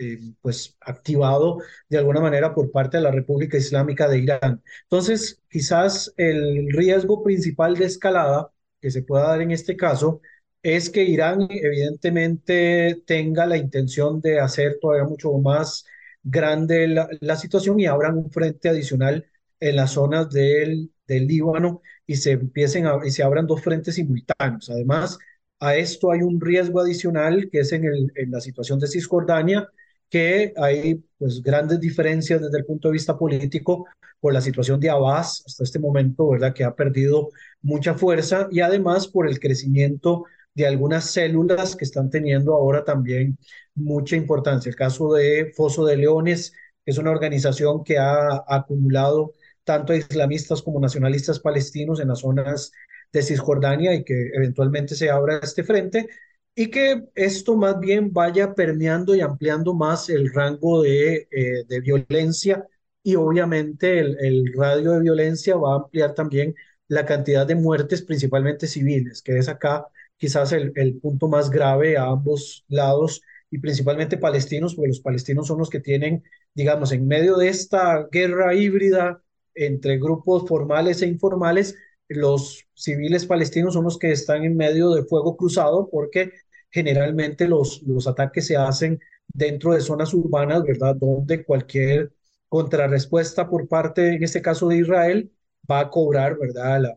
eh, pues activado de alguna manera por parte de la República Islámica de Irán. Entonces, quizás el riesgo principal de escalada que se pueda dar en este caso es que Irán evidentemente tenga la intención de hacer todavía mucho más grande la, situación y abran un frente adicional en las zonas del, del Líbano y se empiecen y se abran dos frentes simultáneos. Además, a esto hay un riesgo adicional que es en, el, en la situación de Cisjordania, que hay pues grandes diferencias desde el punto de vista político por la situación de Abbas hasta este momento, ¿verdad? Que ha perdido mucha fuerza y además por el crecimiento de algunas células que están teniendo ahora también mucha importancia. El caso de Foso de Leones, es una organización que ha acumulado tanto islamistas como nacionalistas palestinos en las zonas de Cisjordania y que eventualmente se abra este frente y que esto más bien vaya permeando y ampliando más el rango de, eh, de violencia y obviamente el, el, radio de violencia va a ampliar también la cantidad de muertes, principalmente civiles, que es acá quizás el, el punto más grave a ambos lados y principalmente palestinos, porque los palestinos son los que tienen, digamos, en medio de esta guerra híbrida entre grupos formales e informales, los civiles palestinos son los que están en medio de fuego cruzado porque generalmente los, los ataques se hacen dentro de zonas urbanas, ¿verdad? Donde cualquier contrarrespuesta por parte, en este caso de Israel, va a cobrar, ¿verdad? Las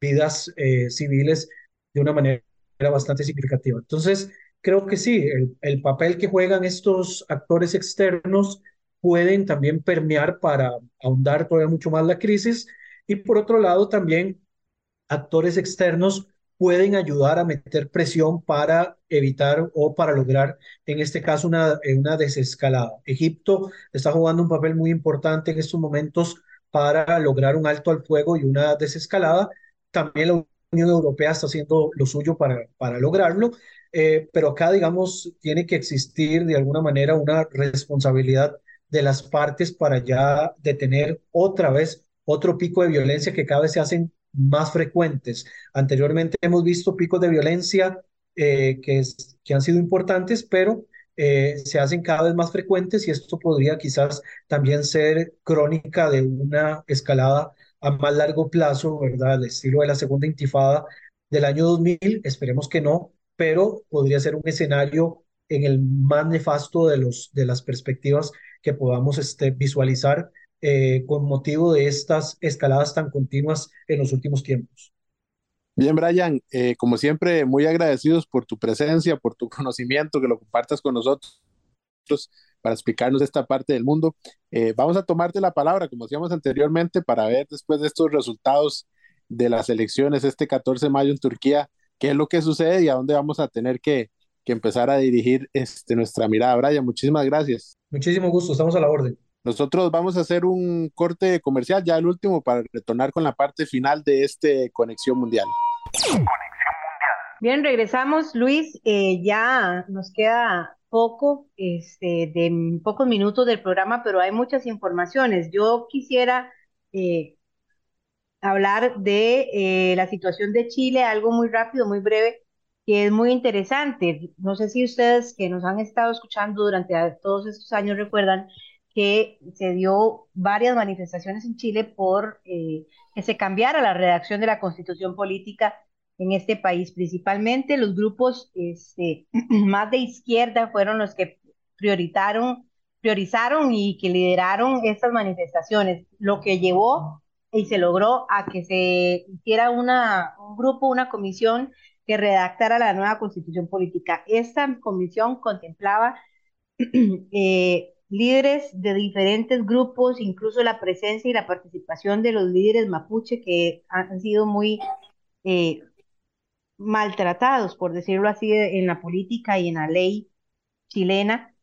vidas eh, civiles de una manera bastante significativa. Entonces, creo que sí, el, el papel que juegan estos actores externos pueden también permear para ahondar todavía mucho más la crisis y por otro lado también actores externos pueden ayudar a meter presión para evitar o para lograr, en este caso, una, una desescalada. Egipto está jugando un papel muy importante en estos momentos para lograr un alto al fuego y una desescalada. También la Unión Europea está haciendo lo suyo para, para lograrlo, eh, pero acá, digamos, tiene que existir de alguna manera una responsabilidad de las partes para ya detener otra vez otro pico de violencia que cada vez se hacen más frecuentes. Anteriormente hemos visto picos de violencia eh, que, que han sido importantes, pero eh, se hacen cada vez más frecuentes y esto podría quizás también ser crónica de una escalada a más largo plazo, ¿verdad? Al estilo de la segunda intifada del año 2000, esperemos que no, pero podría ser un escenario en el más nefasto de, los, de las perspectivas que podamos este, visualizar eh, con motivo de estas escaladas tan continuas en los últimos tiempos. Bien, Brian, eh, como siempre, muy agradecidos por tu presencia, por tu conocimiento, que lo compartas con nosotros para explicarnos esta parte del mundo. Eh, vamos a tomarte la palabra, como decíamos anteriormente, para ver después de estos resultados de las elecciones este 14 de mayo en Turquía, qué es lo que sucede y a dónde vamos a tener que, que empezar a dirigir este, nuestra mirada. Brian, muchísimas gracias. Muchísimo gusto, estamos a la orden. Nosotros vamos a hacer un corte comercial, ya el último, para retornar con la parte final de este Conexión Mundial. Bien, regresamos, Luis. Eh, ya nos queda poco, este, de pocos minutos del programa, pero hay muchas informaciones. Yo quisiera eh, hablar de eh, la situación de Chile, algo muy rápido, muy breve, que es muy interesante. No sé si ustedes que nos han estado escuchando durante todos estos años recuerdan que se dio varias manifestaciones en Chile por eh, que se cambiara la redacción de la constitución política en este país. Principalmente los grupos este, más de izquierda fueron los que prioritaron, priorizaron y que lideraron estas manifestaciones, lo que llevó y se logró a que se hiciera una, un grupo, una comisión que redactara la nueva constitución política. Esta comisión contemplaba eh, líderes de diferentes grupos, incluso la presencia y la participación de los líderes mapuche que han sido muy eh, maltratados, por decirlo así, en la política y en la ley chilena.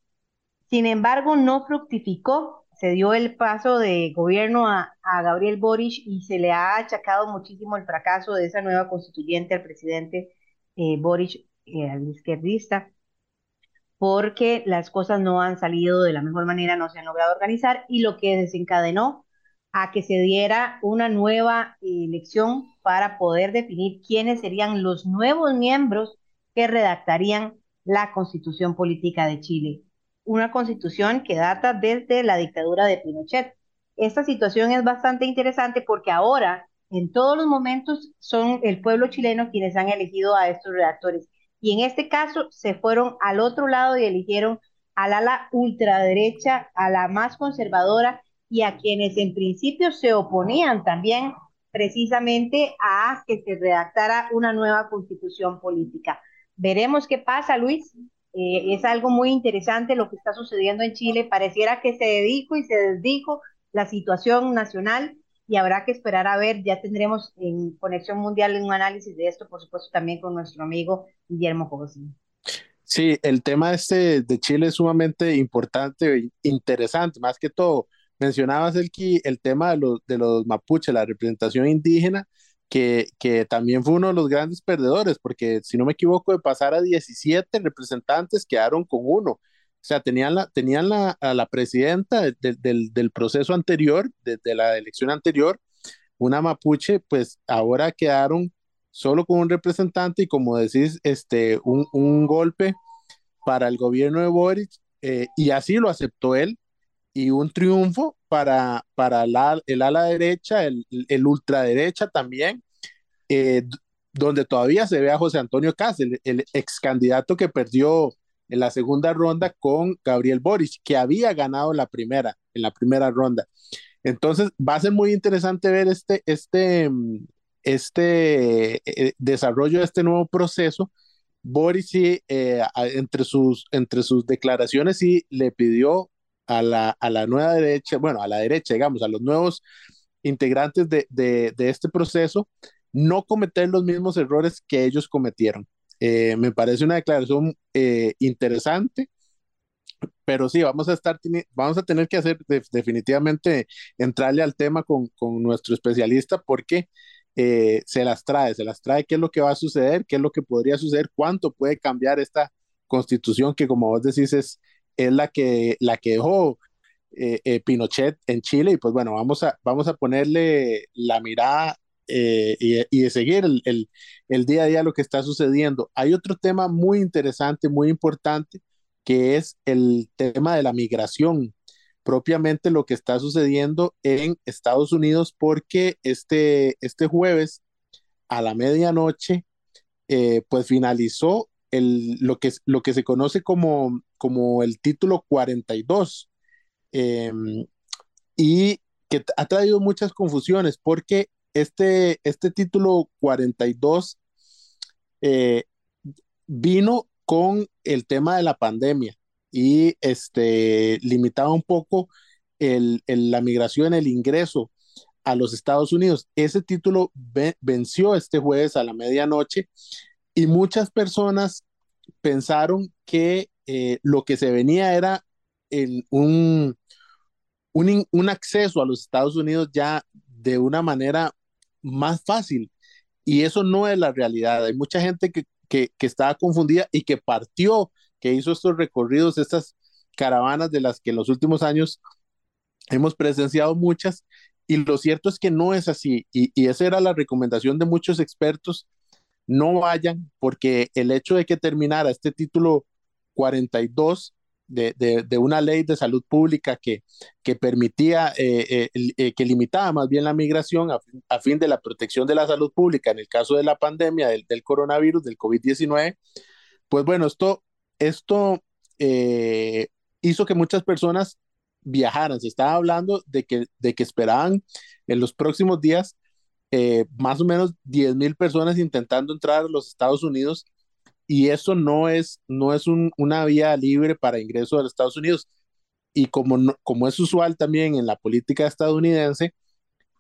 Sin embargo, no fructificó, se dio el paso de gobierno a, Gabriel Boric y se le ha achacado muchísimo el fracaso de esa nueva constituyente al presidente eh, Boric, eh, al izquierdista porque las cosas no han salido de la mejor manera, no se han logrado organizar y lo que desencadenó a que se diera una nueva elección para poder definir quiénes serían los nuevos miembros que redactarían la constitución política de Chile. Una constitución que data desde la dictadura de Pinochet. Esta situación es bastante interesante porque ahora, en todos los momentos, son el pueblo chileno quienes han elegido a estos redactores y en este caso se fueron al otro lado y eligieron al ala ultraderecha, a la más conservadora y a quienes en principio se oponían también precisamente a que se redactara una nueva constitución política. Veremos qué pasa, Luis. Eh, es algo muy interesante lo que está sucediendo en Chile. Pareciera que se dijo y se desdijo la situación nacional y habrá que esperar a ver, ya tendremos en Conexión Mundial un análisis de esto, por supuesto, también con nuestro amigo Guillermo José. Sí, el tema este de Chile es sumamente importante e interesante, más que todo. Mencionabas el, el tema de los, de los mapuches, la representación indígena, que, que también fue uno de los grandes perdedores, porque si no me equivoco, de pasar a 17 representantes, quedaron con uno. O sea, tenían, la, tenían la, a la presidenta del, del, proceso anterior, desde la elección anterior, una mapuche, pues ahora quedaron solo con un representante y como decís, este, un, un golpe para el gobierno de Boric, eh, y así lo aceptó él, y un triunfo para, para la, el ala derecha, el, el ultraderecha también, eh, donde todavía se ve a José Antonio Cáceres, el ex candidato que perdió en la segunda ronda con Gabriel Boric, que había ganado la primera, en la primera ronda. Entonces, va a ser muy interesante ver este, este, este eh, desarrollo de este nuevo proceso. Boris sí, eh, entre, sus, entre sus declaraciones sí le pidió a la, a la nueva derecha, bueno, a la derecha, digamos, a los nuevos integrantes de, de este proceso, no cometer los mismos errores que ellos cometieron. Eh, me parece una declaración eh, interesante, pero sí, vamos a, estar, vamos a tener que hacer definitivamente entrarle al tema con, con nuestro especialista porque eh, se las trae, se las trae qué es lo que va a suceder, qué es lo que podría suceder, cuánto puede cambiar esta constitución que como vos decís es, es la, que, la que dejó Pinochet en Chile y pues bueno, vamos a, vamos a ponerle la mirada eh, y, de seguir el, el, día a día lo que está sucediendo. Hay otro tema muy interesante, muy importante, que es el tema de la migración. propiamente lo que está sucediendo en Estados Unidos porque este, este jueves a la medianoche eh, pues finalizó el, lo, que, lo que se conoce como, como el título 42 em, y que ha traído muchas confusiones porque este, este título 42 eh, vino con el tema de la pandemia y este, limitaba un poco el, la migración, el ingreso a los Estados Unidos. Ese título venció este jueves a la medianoche y muchas personas pensaron que eh, lo que se venía era en un, un, un, acceso a los Estados Unidos ya de una manera más fácil. Y eso no es la realidad. Hay mucha gente que, que, estaba confundida y que partió que hizo estos recorridos, estas caravanas de las que en los últimos años hemos presenciado muchas, y lo cierto es que no es así, y, esa era la recomendación de muchos expertos, no vayan, porque el hecho de que terminara este título 42 de, de, una ley de salud pública que, que permitía, eh, eh, eh, que limitaba más bien la migración a, a, fin de la protección de la salud pública en el caso de la pandemia del, coronavirus, del COVID-19, pues bueno, esto esto eh, hizo que muchas personas viajaran. Se estaba hablando de que, de que esperaban en los próximos días más o menos 10 mil personas intentando entrar a los Estados Unidos y eso no es, no es una vía libre para ingreso a los Estados Unidos. Y como, como es usual también en la política estadounidense,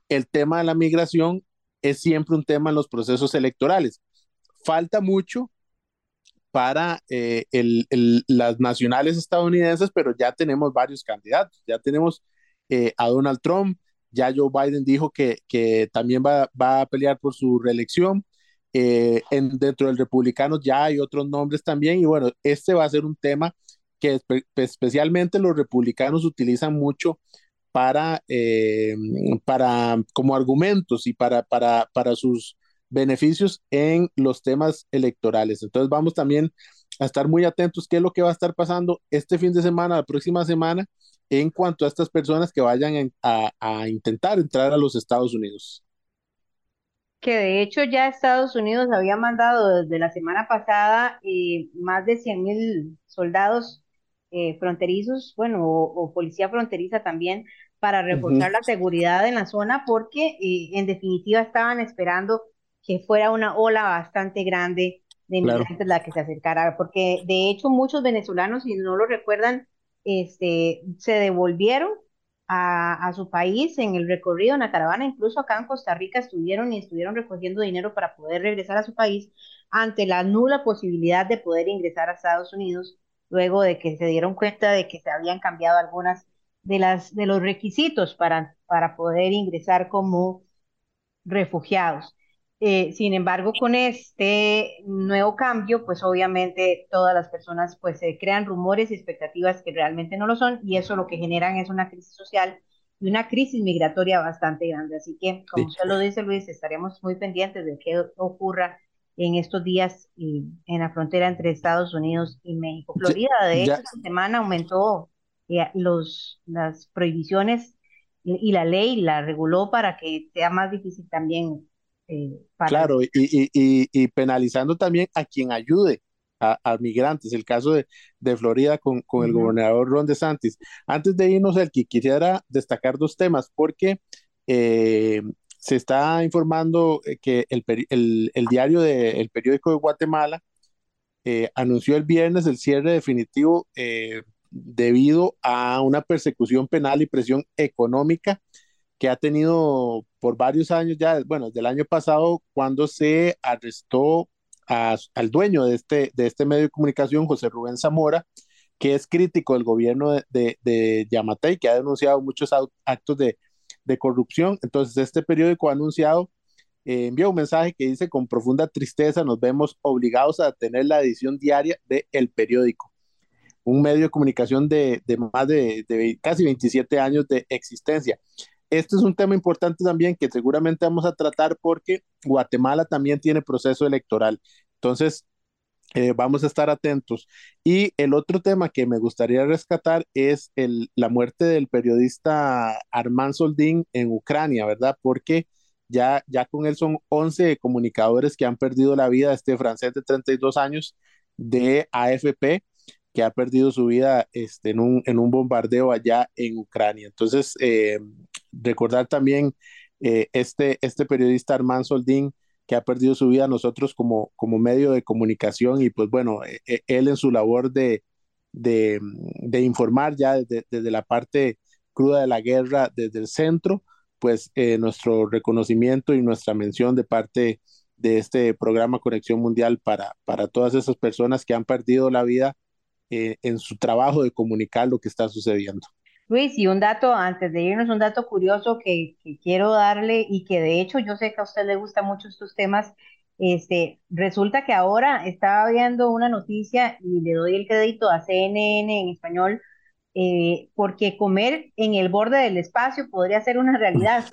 el tema de la migración es siempre un tema en los procesos electorales. Falta mucho para eh, el, las nacionales estadounidenses, pero ya tenemos varios candidatos. Ya tenemos eh, a Donald Trump, ya Joe Biden dijo que, que también va, va, a pelear por su reelección. Eh, en, dentro del republicano ya hay otros nombres también y bueno, este va a ser un tema que especialmente los republicanos utilizan mucho para, para como argumentos y para, para, para sus beneficios en los temas electorales. Entonces vamos también a estar muy atentos qué es lo que va a estar pasando este fin de semana, la próxima semana, en cuanto a estas personas que vayan a, intentar entrar a los Estados Unidos. Que de hecho ya Estados Unidos había mandado desde la semana pasada eh, más de 100 mil soldados eh, fronterizos, bueno, o, policía fronteriza también, para reforzar la seguridad en la zona, porque eh, en definitiva estaban esperando que fuera una ola bastante grande de inmigrantes la que se acercara, porque de hecho muchos venezolanos, si no lo recuerdan, este, se devolvieron a, su país en el recorrido en la caravana, incluso acá en Costa Rica estuvieron y estuvieron recogiendo dinero para poder regresar a su país ante la nula posibilidad de poder ingresar a Estados Unidos luego de que se dieron cuenta de que se habían cambiado algunas de las de los requisitos para, para poder ingresar como refugiados. Eh, sin embargo, con este nuevo cambio, pues obviamente todas las personas pues se crean rumores y expectativas que realmente no lo son y eso lo que generan es una crisis social y una crisis migratoria bastante grande. Así que, como usted lo dice, Luis, estaremos muy pendientes de qué ocurra en estos días y en la frontera entre Estados Unidos y México. Florida, de hecho, esta semana aumentó eh, los, las prohibiciones y la ley la reguló para que sea más difícil también eh, claro, y, y, penalizando también a quien ayude a, migrantes, el caso de, de Florida con, con el gobernador Ron DeSantis. Antes de irnos, el que quisiera destacar dos temas, porque eh, se está informando eh, que el, el, el diario del periódico de Guatemala anunció el viernes el cierre definitivo debido a una persecución penal y presión económica que ha tenido por varios años ya, bueno, desde el año pasado, cuando se arrestó al dueño de este, de este medio de comunicación, José Rubén Zamora, que es crítico del gobierno de, de, de Yamatei, que ha denunciado muchos actos de, de corrupción. Entonces, este periódico ha anunciado, eh, envió un mensaje que dice, con profunda tristeza nos vemos obligados a tener la edición diaria de El Periódico, un medio de comunicación de, de más de, de, casi 27 años de existencia este es un tema importante también que seguramente vamos a tratar porque Guatemala también tiene proceso electoral. Entonces, eh, vamos a estar atentos. Y el otro tema que me gustaría rescatar es el, la muerte del periodista Armand Soldín en Ucrania, ¿verdad? Porque ya, ya con él son 11 comunicadores que han perdido la vida, este francés de 32 años de AFP, que ha perdido su vida este, en, un, en un bombardeo allá en Ucrania. Entonces, eh, recordar también eh, este, este periodista Armand Soldín, que ha perdido su vida nosotros como, como medio de comunicación y pues bueno, e, e, él en su labor de, de, informar ya desde, desde, la parte cruda de la guerra, desde el centro, pues eh, nuestro reconocimiento y nuestra mención de parte de este programa Conexión Mundial para, para todas esas personas que han perdido la vida eh, en su trabajo de comunicar lo que está sucediendo. Luis, y un dato, antes de irnos, un dato curioso que, quiero darle y que de hecho yo sé que a usted le gustan mucho estos temas. Este, resulta que ahora estaba viendo una noticia y le doy el crédito a CNN en español, eh, porque comer en el borde del espacio podría ser una realidad.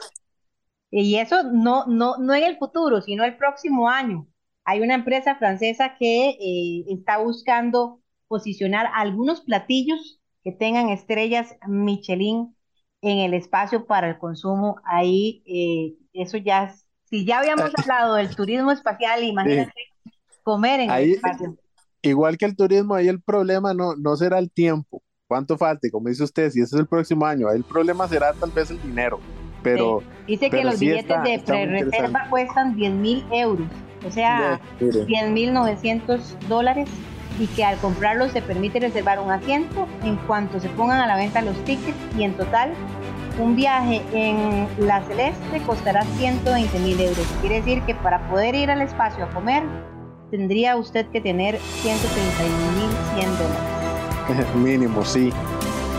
Y eso no, no, no en el futuro, sino el próximo año. Hay una empresa francesa que eh, está buscando posicionar algunos platillos que tengan estrellas Michelin en el espacio para el consumo, ahí eh, eso ya, si ya habíamos hablado del turismo espacial, imagínate comer en el espacio. Igual que el turismo, ahí el problema no, no será el tiempo, cuánto falte, como dice usted, si ese es el próximo año, ahí el problema será tal vez el dinero, pero... Dice que los billetes de pre-reserva cuestan 10 mil euros, o sea, 10 mil 900 dólares y que al comprarlo se permite reservar un asiento en cuanto se pongan a la venta los tickets y en total un viaje en la Celeste costará 120 mil euros. Quiere decir que para poder ir al espacio a comer tendría usted que tener 131 mil 100 dólares. Mínimo, sí.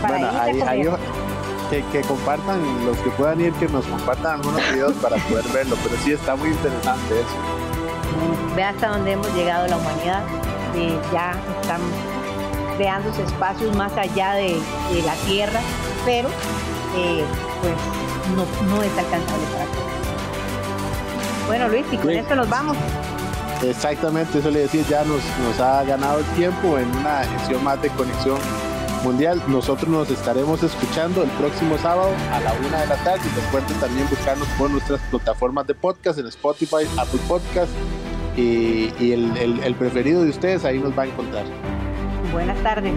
bueno, ahí, que, que, compartan, los que puedan ir, que nos compartan algunos videos para poder verlo, pero sí está muy interesante eso. Ve hasta dónde hemos llegado la humanidad ya están creando espacios más allá de, la Tierra, pero eh, pues no, no es alcanzable para todos. Bueno Luis, y con esto nos vamos. Exactamente, eso le decía, ya nos, nos ha ganado el tiempo en una edición más de Conexión Mundial. Nosotros nos estaremos escuchando el próximo sábado a la una de la tarde. Y recuerden también buscarnos por nuestras plataformas de podcast en Spotify, Apple Podcast y, el, preferido de ustedes ahí nos va a encontrar. Buenas tardes.